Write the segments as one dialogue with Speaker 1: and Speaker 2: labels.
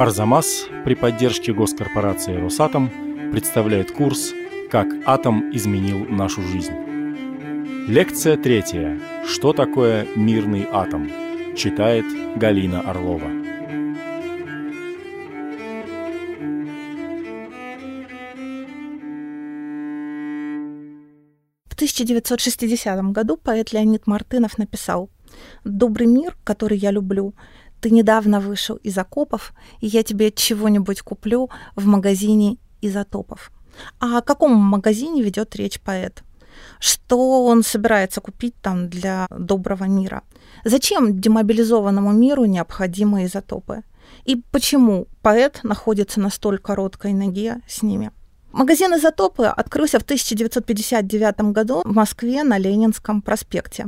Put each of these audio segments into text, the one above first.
Speaker 1: Арзамас при поддержке госкорпорации «Росатом» представляет курс «Как атом изменил нашу жизнь». Лекция третья. Что такое мирный атом? Читает Галина Орлова.
Speaker 2: В 1960 году поэт Леонид Мартынов написал «Добрый мир, который я люблю, ты недавно вышел из окопов, и я тебе чего-нибудь куплю в магазине изотопов. А о каком магазине ведет речь поэт? Что он собирается купить там для доброго мира? Зачем демобилизованному миру необходимы изотопы? И почему поэт находится на столь короткой ноге с ними? Магазин «Изотопы» открылся в 1959 году в Москве на Ленинском проспекте.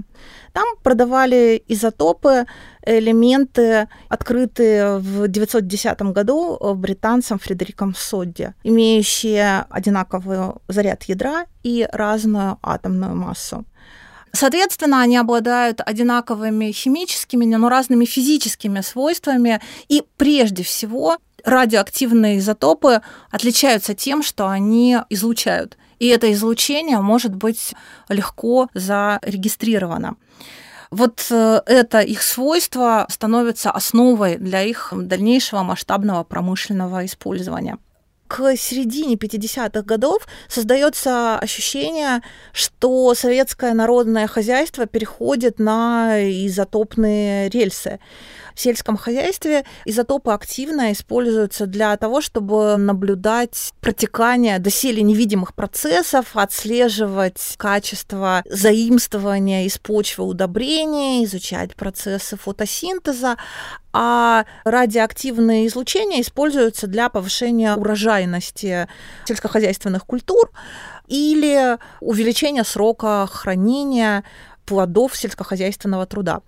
Speaker 2: Там продавали изотопы, элементы, открытые в 1910 году британцем Фредериком Содди, имеющие одинаковый заряд ядра и разную атомную массу. Соответственно, они обладают одинаковыми химическими, но разными физическими свойствами. И прежде всего радиоактивные изотопы отличаются тем, что они излучают. И это излучение может быть легко зарегистрировано. Вот э, это их свойство становится основой для их дальнейшего масштабного промышленного использования к середине 50-х годов создается ощущение, что советское народное хозяйство переходит на изотопные рельсы. В сельском хозяйстве изотопы активно используются для того, чтобы наблюдать протекание доселе невидимых процессов, отслеживать качество заимствования из почвы удобрения, изучать процессы фотосинтеза, а радиоактивные излучения используются для повышения урожайности сельскохозяйственных культур или увеличения срока хранения плодов сельскохозяйственного труда.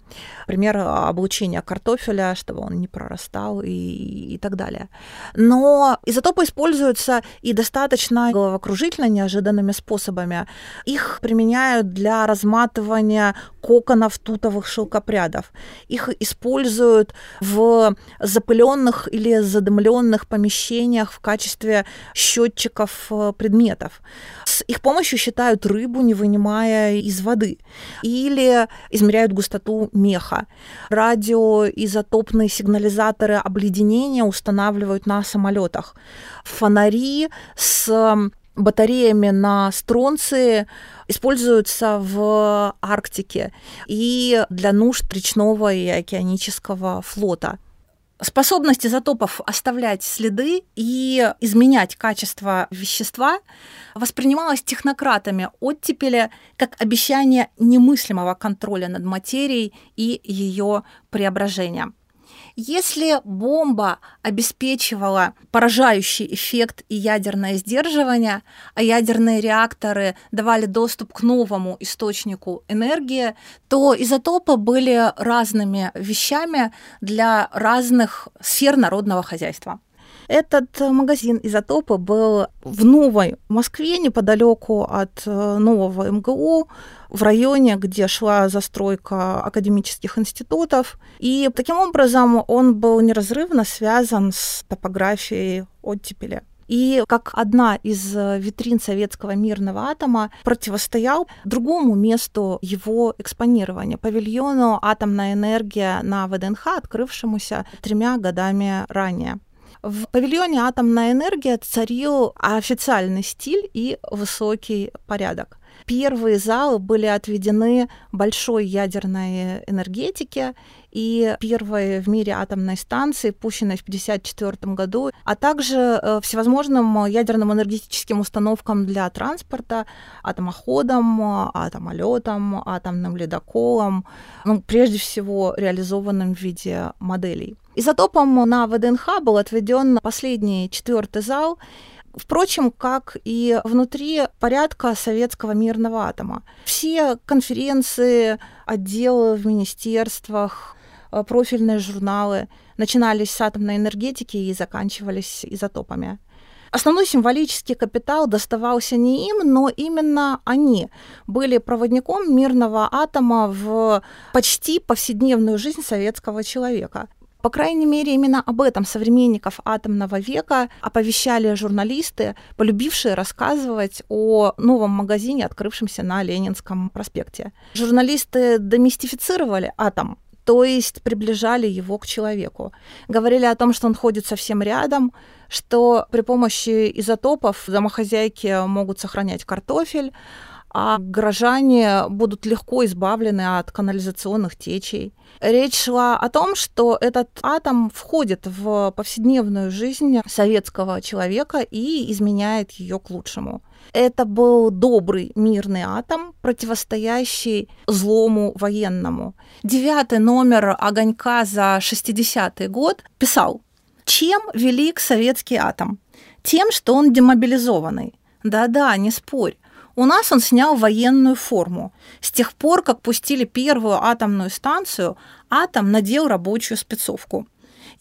Speaker 2: Например, облучение картофеля, чтобы он не прорастал и, и так далее. Но изотопы используются и достаточно головокружительно неожиданными способами. Их применяют для разматывания коконов тутовых шелкопрядов. Их используют в запыленных или задымленных помещениях в качестве счетчиков э, предметов. Их помощью считают рыбу, не вынимая из воды. Или измеряют густоту меха. Радиоизотопные сигнализаторы обледенения устанавливают на самолетах. Фонари с батареями на стронции используются в Арктике и для нужд речного и океанического флота. Способность изотопов оставлять следы и изменять качество вещества воспринималась технократами оттепели как обещание немыслимого контроля над материей и ее преображения. Если бомба обеспечивала поражающий эффект и ядерное сдерживание, а ядерные реакторы давали доступ к новому источнику энергии, то изотопы были разными вещами для разных сфер народного хозяйства. Этот магазин изотопа был в Новой Москве, неподалеку от э, нового МГУ, в районе, где шла застройка академических институтов. И таким образом он был неразрывно связан с топографией оттепели и как одна из витрин советского мирного атома противостоял другому месту его экспонирования, павильону «Атомная энергия» на ВДНХ, открывшемуся тремя годами ранее. В павильоне «Атомная энергия» царил официальный стиль и высокий порядок. Первые залы были отведены большой ядерной энергетике и первой в мире атомной станции, пущенной в 1954 году, а также э, всевозможным ядерным энергетическим установкам для транспорта, атомоходам, атомолетам, атомным ледоколам, ну, прежде всего реализованным в виде моделей. Изотопом на ВДНХ был отведен последний четвертый зал, Впрочем, как и внутри порядка советского мирного атома. Все конференции, отделы в министерствах, э, профильные журналы начинались с атомной энергетики и заканчивались изотопами. Основной символический капитал доставался не им, но именно они были проводником мирного атома в почти повседневную жизнь советского человека. По крайней мере, именно об этом современников атомного века оповещали журналисты, полюбившие рассказывать о новом магазине, открывшемся на Ленинском проспекте. Журналисты домистифицировали атом, то есть приближали его к человеку. Говорили о том, что он ходит совсем рядом, что при помощи изотопов домохозяйки могут сохранять картофель, а горожане будут легко избавлены от канализационных течей. Речь шла о том, что этот атом входит в повседневную жизнь советского человека и изменяет ее к лучшему. Это был добрый мирный атом, противостоящий злому военному. Девятый номер «Огонька» за 60-й год писал, чем велик советский атом? Тем, что он демобилизованный. Да-да, не спорь. У нас он снял военную форму. С тех пор, как пустили первую атомную станцию, атом надел рабочую спецовку.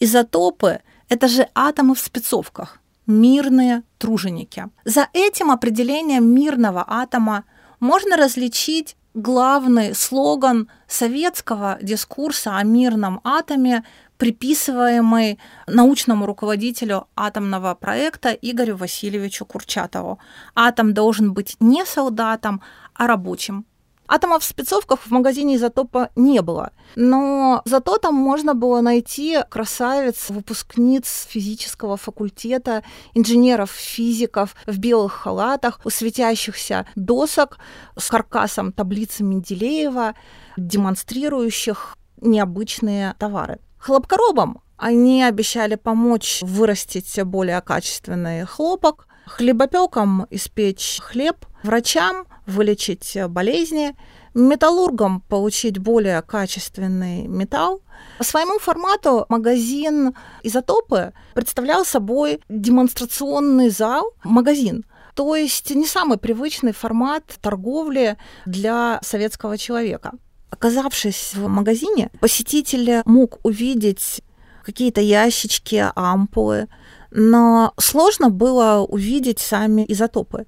Speaker 2: Изотопы – это же атомы в спецовках, мирные труженики. За этим определением мирного атома можно различить главный слоган советского дискурса о мирном атоме, приписываемый научному руководителю атомного проекта Игорю Васильевичу Курчатову. Атом должен быть не солдатом, а рабочим. Атомов в спецовках в магазине изотопа не было, но зато там можно было найти красавиц, выпускниц физического факультета, инженеров, физиков в белых халатах, у светящихся досок с каркасом таблицы Менделеева, демонстрирующих необычные товары. Хлопкоробам они обещали помочь вырастить более качественный хлопок, хлебопекам испечь хлеб, врачам вылечить болезни, металлургам получить более качественный металл. По своему формату магазин «Изотопы» представлял собой демонстрационный зал, магазин, то есть не самый привычный формат торговли для советского человека. Оказавшись в магазине, посетитель мог увидеть какие-то ящички, ампулы, но сложно было увидеть сами изотопы.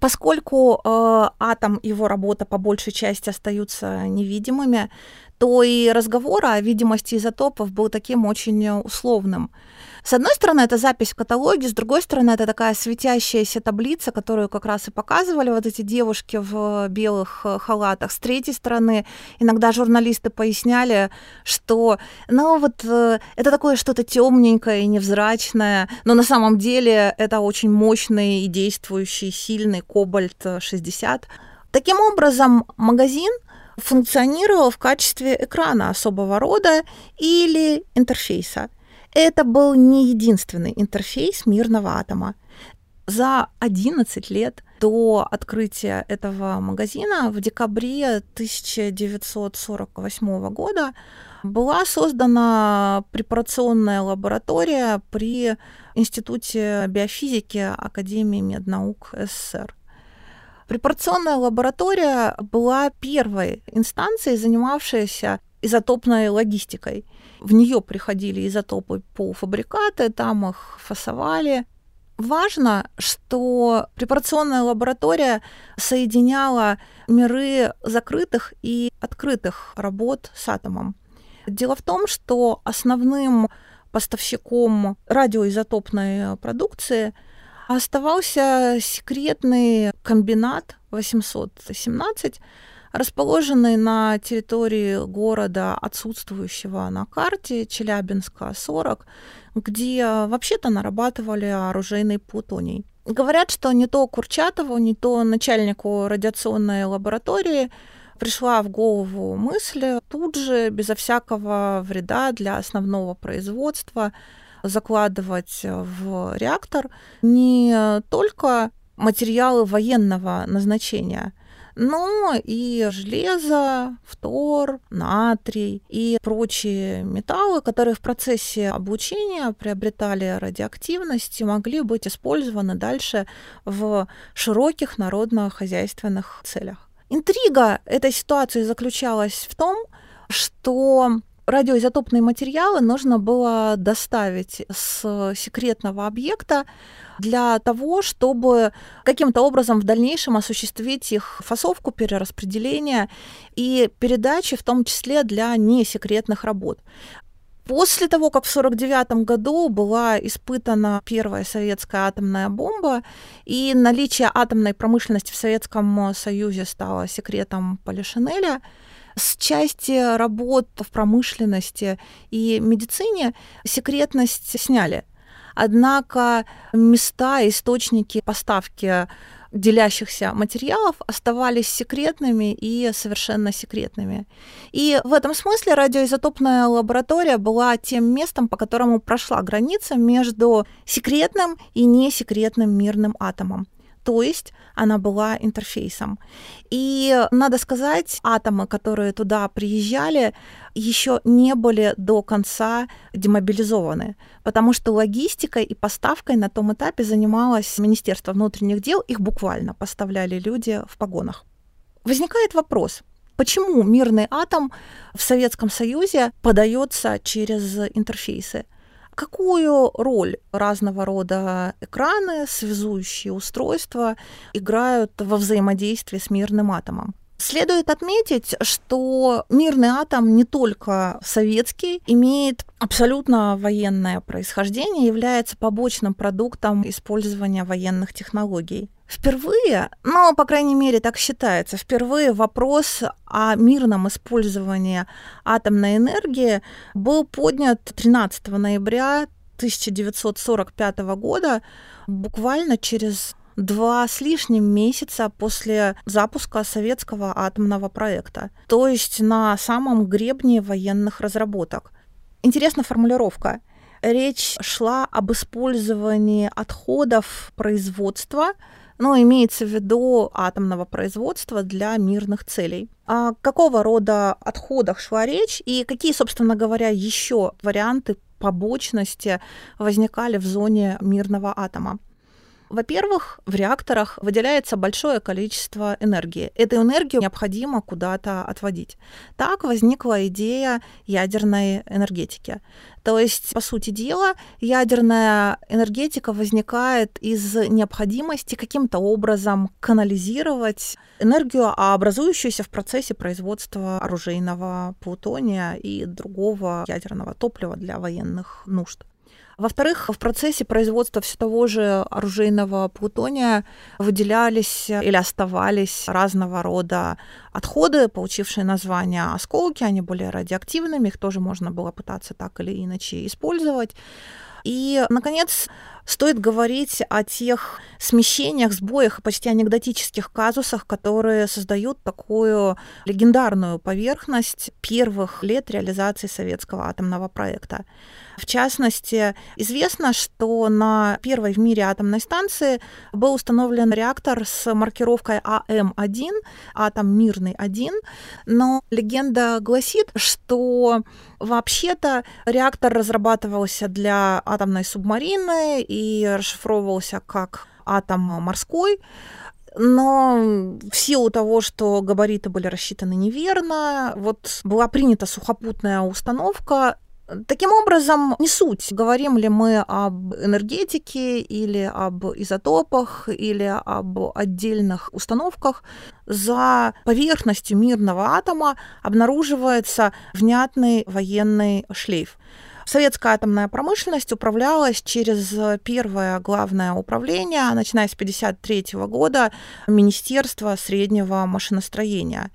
Speaker 2: Поскольку э, атом его работа по большей части остаются невидимыми, то и разговор о видимости изотопов был таким очень условным. С одной стороны, это запись в каталоге, с другой стороны, это такая светящаяся таблица, которую как раз и показывали вот эти девушки в белых э, халатах. С третьей стороны, иногда журналисты поясняли, что, ну вот, э, это такое что-то темненькое и невзрачное, но на самом деле это очень мощный и действующий, сильный кобальт-60. Таким образом, магазин функционировал в качестве экрана особого рода или интерфейса – это был не единственный интерфейс мирного атома. За 11 лет до открытия этого магазина в декабре 1948 года была создана препарационная лаборатория при Институте биофизики Академии меднаук СССР. Препарационная лаборатория была первой инстанцией, занимавшейся изотопной логистикой. В нее приходили изотопы полуфабрикаты, там их фасовали. Важно, что препарационная лаборатория соединяла миры закрытых и открытых работ с атомом. Дело в том, что основным поставщиком радиоизотопной продукции оставался секретный комбинат 817, расположенный на территории города, отсутствующего на карте, Челябинска, 40, где вообще-то нарабатывали оружейный плутоний. Говорят, что не то Курчатову, не то начальнику радиационной лаборатории пришла в голову мысль тут же, безо всякого вреда для основного производства, закладывать в реактор не только материалы военного назначения, но и железо, фтор, натрий и прочие металлы, которые в процессе облучения приобретали радиоактивность и могли быть использованы дальше в широких народно-хозяйственных целях. Интрига этой ситуации заключалась в том, что радиоизотопные материалы нужно было доставить с секретного объекта для того, чтобы каким-то образом в дальнейшем осуществить их фасовку, перераспределение и передачи, в том числе для несекретных работ. После того, как в 1949 году была испытана первая советская атомная бомба, и наличие атомной промышленности в Советском Союзе стало секретом Полишинеля, с части работ в промышленности и медицине секретность сняли. Однако места, источники поставки делящихся материалов оставались секретными и совершенно секретными. И в этом смысле радиоизотопная лаборатория была тем местом, по которому прошла граница между секретным и несекретным мирным атомом то есть она была интерфейсом. И надо сказать, атомы, которые туда приезжали, еще не были до конца демобилизованы, потому что логистикой и поставкой на том этапе занималось Министерство внутренних дел, их буквально поставляли люди в погонах. Возникает вопрос, почему мирный атом в Советском Союзе подается через интерфейсы? Какую роль разного рода экраны, связующие устройства играют во взаимодействии с мирным атомом? Следует отметить, что мирный атом не только советский, имеет абсолютно военное происхождение, является побочным продуктом использования военных технологий. Впервые, ну, по крайней мере, так считается, впервые вопрос о мирном использовании атомной энергии был поднят 13 ноября 1945 года, буквально через два с лишним месяца после запуска советского атомного проекта, то есть на самом гребне военных разработок. Интересна формулировка. Речь шла об использовании отходов производства но имеется в виду атомного производства для мирных целей. О какого рода отходах шла речь и какие, собственно говоря, еще варианты побочности возникали в зоне мирного атома? Во-первых, в реакторах выделяется большое количество энергии. Эту энергию необходимо куда-то отводить. Так возникла идея ядерной энергетики. То есть, по сути дела, ядерная энергетика возникает из необходимости каким-то образом канализировать энергию, образующуюся в процессе производства оружейного плутония и другого ядерного топлива для военных нужд. Во-вторых, в процессе производства все того же оружейного плутония выделялись или оставались разного рода отходы, получившие название осколки. Они были радиоактивными, их тоже можно было пытаться так или иначе использовать. И, наконец, стоит говорить о тех смещениях, сбоях и почти анекдотических казусах, которые создают такую легендарную поверхность первых лет реализации советского атомного проекта. В частности, известно, что на первой в мире атомной станции был установлен реактор с маркировкой АМ-1, атом мирный 1, но легенда гласит, что вообще-то реактор разрабатывался для атомной субмарины и расшифровывался как атом морской, но в силу того, что габариты были рассчитаны неверно, вот была принята сухопутная установка Таким образом, не суть, говорим ли мы об энергетике или об изотопах или об отдельных установках, за поверхностью мирного атома обнаруживается внятный военный шлейф. Советская атомная промышленность управлялась через первое главное управление, начиная с 1953 года, Министерство среднего машиностроения.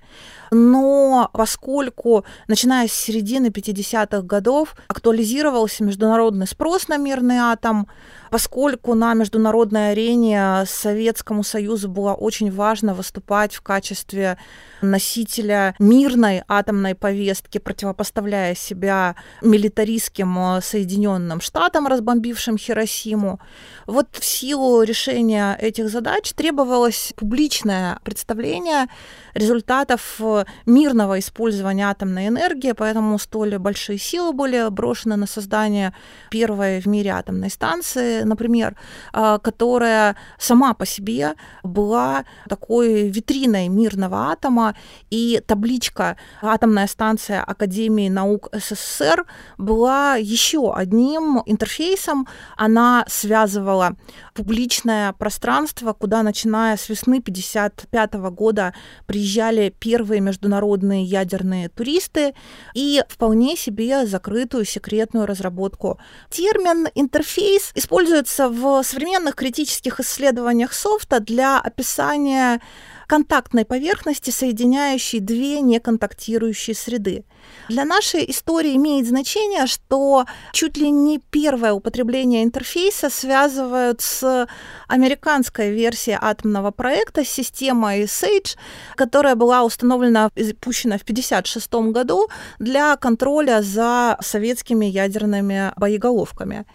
Speaker 2: Но поскольку, начиная с середины 50-х годов, актуализировался международный спрос на мирный атом, поскольку на международной арене Советскому Союзу было очень важно выступать в качестве носителя мирной атомной повестки, противопоставляя себя милитаристским э, Соединенным Штатам, разбомбившим Хиросиму. Вот в силу решения этих задач требовалось публичное представление результатов э, мирного использования атомной энергии, поэтому столь большие силы были брошены на создание первой в мире атомной станции, например, э, которая сама по себе была такой витриной мирного атома, и табличка «Атомная станция Академии наук СССР» была еще одним интерфейсом. Она связывала публичное пространство, куда, начиная с весны 1955 года, приезжали первые международные ядерные туристы и вполне себе закрытую секретную разработку. Термин интерфейс используется в современных критических исследованиях софта для описания контактной поверхности, соединяющей две неконтактирующие среды. Для нашей истории имеет значение, что чуть ли не первое употребление интерфейса связывают с американской версией атомного проекта с системой SAGE, которая была установлена и запущена в 1956 году для контроля за советскими ядерными боеголовками.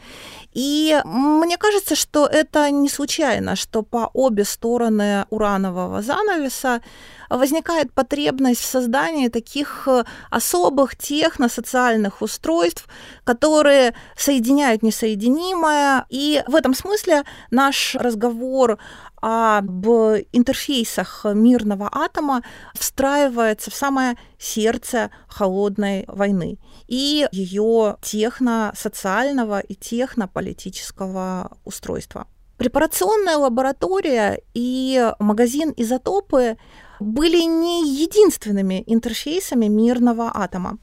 Speaker 2: И мне кажется, что это не случайно, что по обе стороны уранового занавеса возникает потребность в создании таких э, особых техносоциальных устройств, которые соединяют несоединимое. И в этом смысле наш разговор об интерфейсах мирного атома встраивается в самое сердце холодной войны и ее техно-социального и технополитического устройства. Препарационная лаборатория и магазин «Изотопы» были не единственными интерфейсами мирного атома.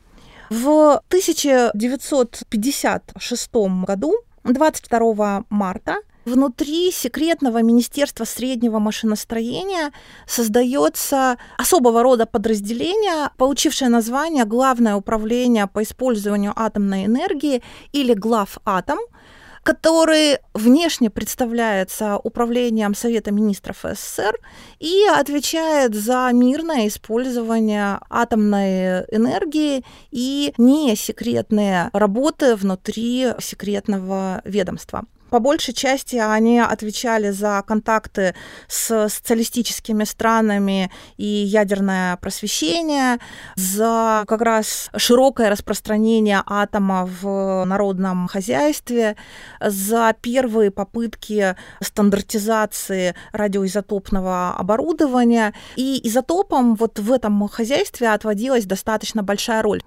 Speaker 2: В 1956 году, 22 марта, внутри секретного Министерства среднего машиностроения создается особого рода подразделение, получившее название Главное управление по использованию атомной энергии или Главатом, который внешне представляется управлением Совета министров СССР и отвечает за мирное использование атомной энергии и несекретные работы внутри секретного ведомства. По большей части они отвечали за контакты с социалистическими странами и ядерное просвещение, за как раз широкое распространение атома в народном хозяйстве, за первые попытки стандартизации радиоизотопного оборудования. И изотопам вот в этом хозяйстве отводилась достаточно большая роль.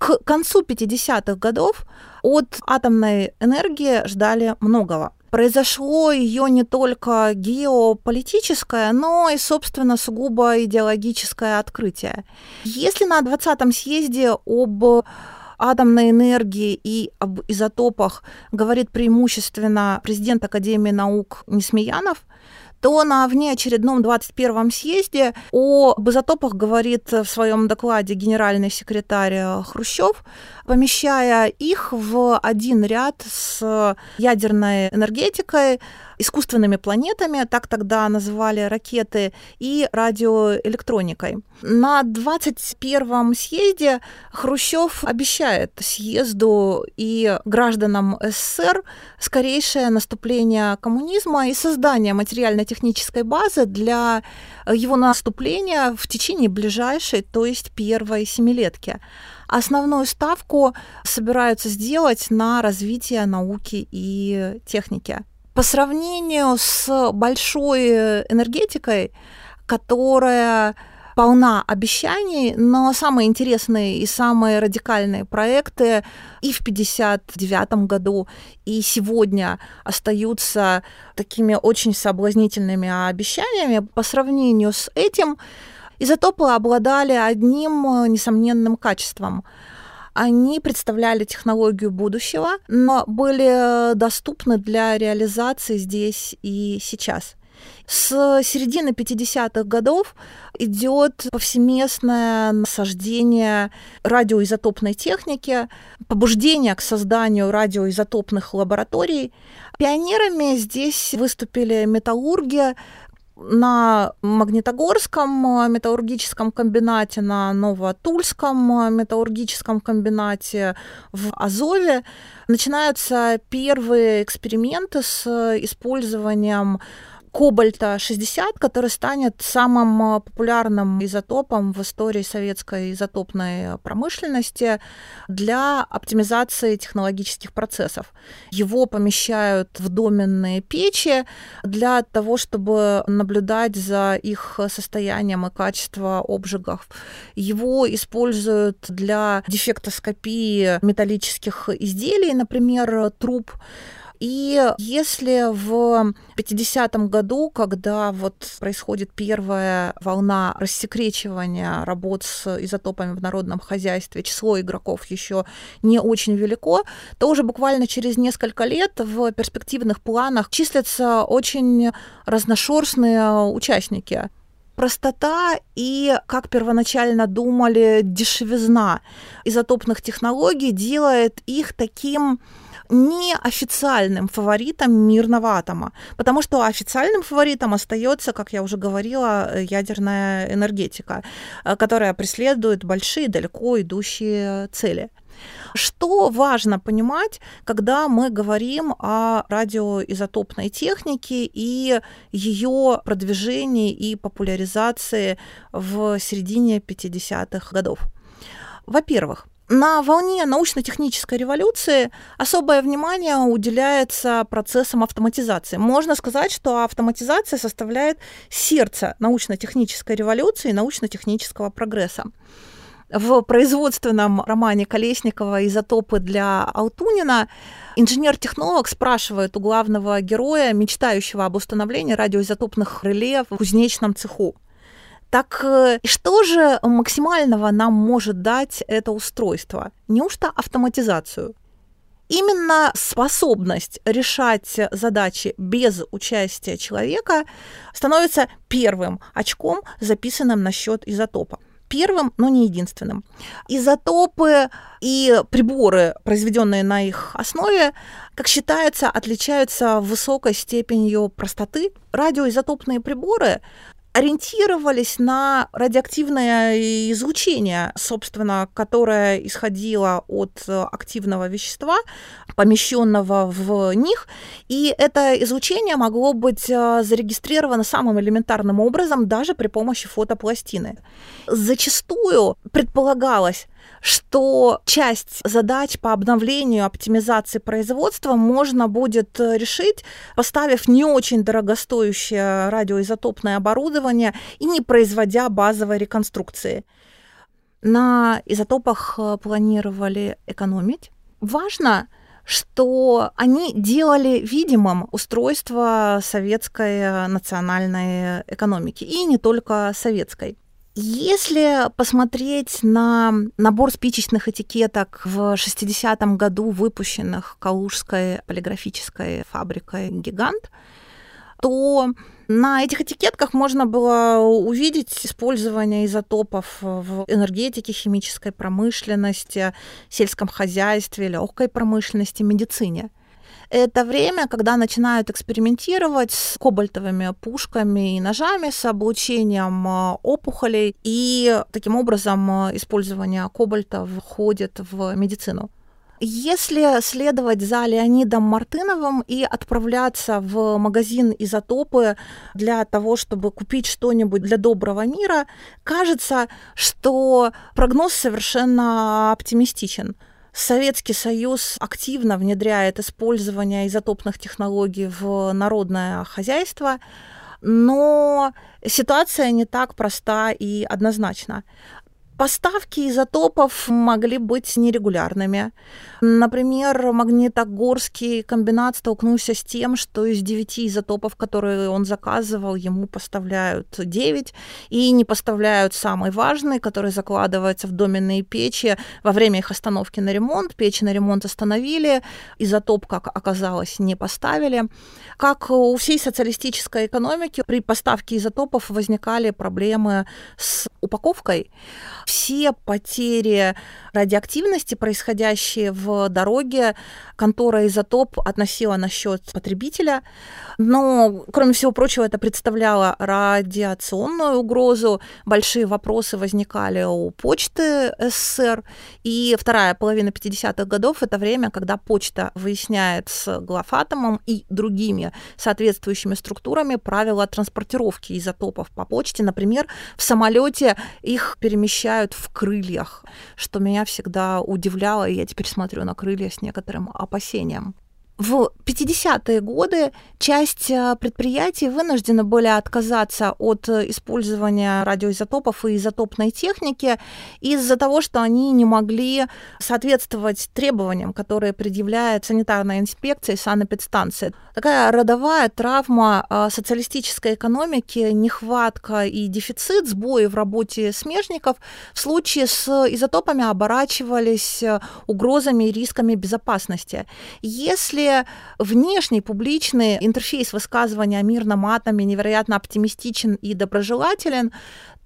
Speaker 2: К концу 50-х годов от атомной энергии ждали многого. Произошло ее не только геополитическое, но и, собственно, сугубо идеологическое открытие. Если на 20-м съезде об атомной энергии и об изотопах говорит преимущественно президент Академии наук Несмеянов, то на внеочередном 21-м съезде об изотопах говорит в своем докладе генеральный секретарь Хрущев, помещая их в один ряд с ядерной энергетикой, искусственными планетами, так тогда называли ракеты, и радиоэлектроникой. На 21-м съезде Хрущев обещает съезду и гражданам СССР скорейшее наступление коммунизма и создание материально-технической базы для его наступления в течение ближайшей, то есть первой семилетки основную ставку собираются сделать на развитие науки и техники. По сравнению с большой энергетикой, которая полна обещаний, но самые интересные и самые радикальные проекты и в 1959 году, и сегодня остаются такими очень соблазнительными обещаниями. По сравнению с этим, изотопы обладали одним несомненным качеством – они представляли технологию будущего, но были доступны для реализации здесь и сейчас. С середины 50-х годов идет повсеместное насаждение радиоизотопной техники, побуждение к созданию радиоизотопных лабораторий. Пионерами здесь выступили металлурги, на Магнитогорском э, металлургическом комбинате, на Новотульском э, металлургическом комбинате в Азове начинаются первые эксперименты с использованием кобальта-60, который станет самым э, популярным изотопом в истории советской изотопной промышленности для оптимизации технологических процессов. Его помещают в доменные печи для того, чтобы наблюдать за их состоянием и качеством обжигов. Его используют для дефектоскопии металлических изделий, например, труб И если в 50-м году, когда вот происходит первая волна рассекречивания работ с изотопами в народном хозяйстве, число игроков еще не очень велико, то уже буквально через несколько лет в перспективных планах числятся очень разношерстные участники. Простота и, как первоначально думали, дешевизна изотопных технологий делает их таким неофициальным фаворитом мирного атома, потому что официальным фаворитом остается, как я уже говорила, ядерная энергетика, э, которая преследует большие, далеко идущие цели. Что важно понимать, когда мы говорим о радиоизотопной технике и ее продвижении и популяризации в середине 50-х годов? Во-первых, на волне научно-технической революции особое внимание уделяется процессам автоматизации. Можно сказать, что автоматизация составляет сердце научно-технической революции и научно-технического прогресса. В производственном романе Колесникова «Изотопы для Алтунина» инженер-технолог спрашивает у главного героя, мечтающего об установлении радиоизотопных реле в кузнечном цеху. Так э, что же максимального нам может дать это устройство? Неужто автоматизацию? Именно способность решать задачи без участия человека становится первым очком, записанным на счет изотопа первым, но не единственным. Изотопы и приборы, произведенные на их основе, как считается, отличаются высокой степенью простоты. Радиоизотопные приборы ориентировались на радиоактивное излучение, собственно, которое исходило от активного вещества, помещенного в них, и это излучение могло быть э, зарегистрировано самым элементарным образом даже при помощи фотопластины. Зачастую предполагалось, что часть задач по обновлению, оптимизации производства можно будет э, решить, поставив не очень дорогостоящее радиоизотопное оборудование и не производя базовой реконструкции. На изотопах э, планировали экономить. Важно, что они делали видимым устройство советской э, национальной экономики, и не только советской. Если посмотреть на набор спичечных этикеток в 60-м году, выпущенных Калужской полиграфической фабрикой «Гигант», то на этих этикетках можно было увидеть использование изотопов в энергетике, химической промышленности, сельском хозяйстве, легкой промышленности, медицине это время, когда начинают экспериментировать с кобальтовыми пушками и ножами, с облучением а, опухолей, и таким образом а, использование кобальта входит в медицину. Если следовать за Леонидом Мартыновым и отправляться в магазин изотопы для того, чтобы купить что-нибудь для доброго мира, кажется, что прогноз совершенно оптимистичен. Советский Союз активно внедряет использование изотопных технологий в народное хозяйство, но ситуация не так проста и однозначна. Поставки изотопов могли быть нерегулярными. Например, Магнитогорский комбинат столкнулся с тем, что из девяти изотопов, которые он заказывал, ему поставляют 9, и не поставляют самый важный, который закладывается в доменные печи во время их остановки на ремонт. Печи на ремонт остановили, изотоп, как оказалось, не поставили. Как у всей социалистической экономики, при поставке изотопов возникали проблемы с упаковкой все потери радиоактивности, происходящие в дороге, контора «Изотоп» относила на счет потребителя. Но, кроме всего прочего, это представляло радиационную угрозу. Большие вопросы возникали у почты СССР. И вторая половина 50-х годов – это время, когда почта выясняет с глафатомом и другими соответствующими структурами правила транспортировки изотопов по почте. Например, в самолете их перемещают в крыльях, что меня всегда удивляло, и я теперь смотрю на крылья с некоторым опасением. В 50-е годы часть э, предприятий вынуждены были отказаться от э, использования радиоизотопов и изотопной техники из-за того, что они не могли соответствовать требованиям, которые предъявляет санитарная инспекция и санэпидстанция. Такая родовая травма э, социалистической экономики, нехватка и дефицит, сбои в работе смежников в случае с изотопами оборачивались угрозами и рисками безопасности. Если внешний публичный интерфейс высказывания о мирном атоме невероятно оптимистичен и доброжелателен,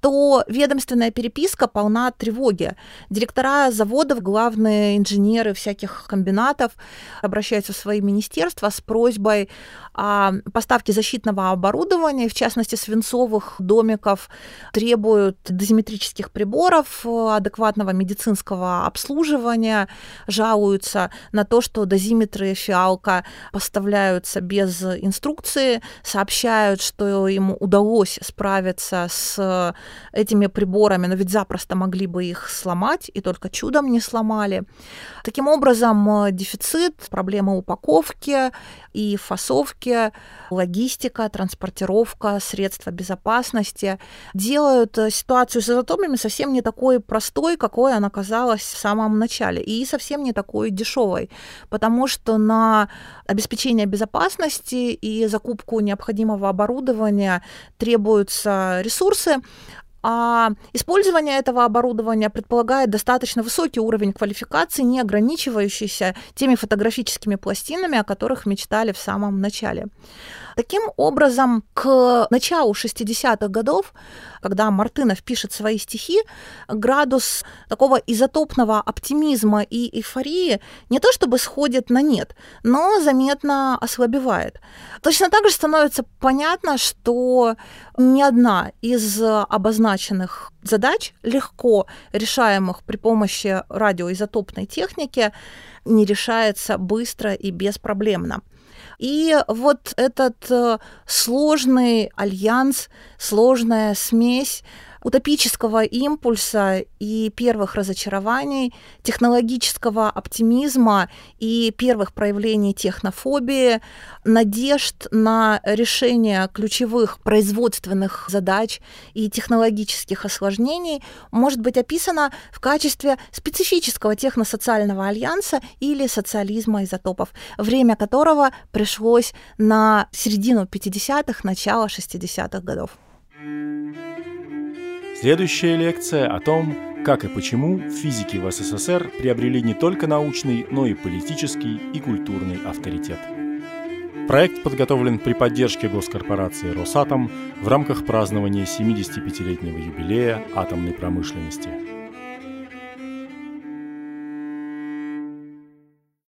Speaker 2: то ведомственная переписка полна тревоги. Директора заводов, главные инженеры всяких комбинатов обращаются в свои министерства с просьбой о поставке защитного оборудования, в частности свинцовых домиков, требуют дозиметрических приборов, адекватного медицинского обслуживания, жалуются на то, что дозиметры фиалка поставляются без инструкции, сообщают, что им удалось справиться с этими приборами, но ведь запросто могли бы их сломать, и только чудом не сломали. Таким образом, дефицит, проблема упаковки и фасовки, логистика, транспортировка, средства безопасности делают ситуацию с изотопами совсем не такой простой, какой она казалась в самом начале, и совсем не такой дешевой, потому что на обеспечение безопасности и закупку необходимого оборудования требуются ресурсы, а использование этого оборудования предполагает достаточно высокий уровень квалификации, не ограничивающийся теми фотографическими пластинами, о которых мечтали в самом начале. Таким образом, к началу 60-х годов, когда Мартынов пишет свои стихи, градус такого изотопного оптимизма и эйфории не то чтобы сходит на нет, но заметно ослабевает. Точно так же становится понятно, что ни одна из обозначенных задач, легко решаемых при помощи радиоизотопной техники, не решается быстро и беспроблемно. И вот этот э, сложный альянс, сложная смесь утопического импульса и первых разочарований, технологического оптимизма и первых проявлений технофобии, надежд на решение ключевых производственных задач и технологических осложнений может быть описано в качестве специфического техносоциального альянса или социализма изотопов, время которого пришлось на середину 50-х, начало 60-х годов.
Speaker 1: Следующая лекция о том, как и почему физики в СССР приобрели не только научный, но и политический и культурный авторитет. Проект подготовлен при поддержке госкорпорации «Росатом» в рамках празднования 75-летнего юбилея атомной промышленности –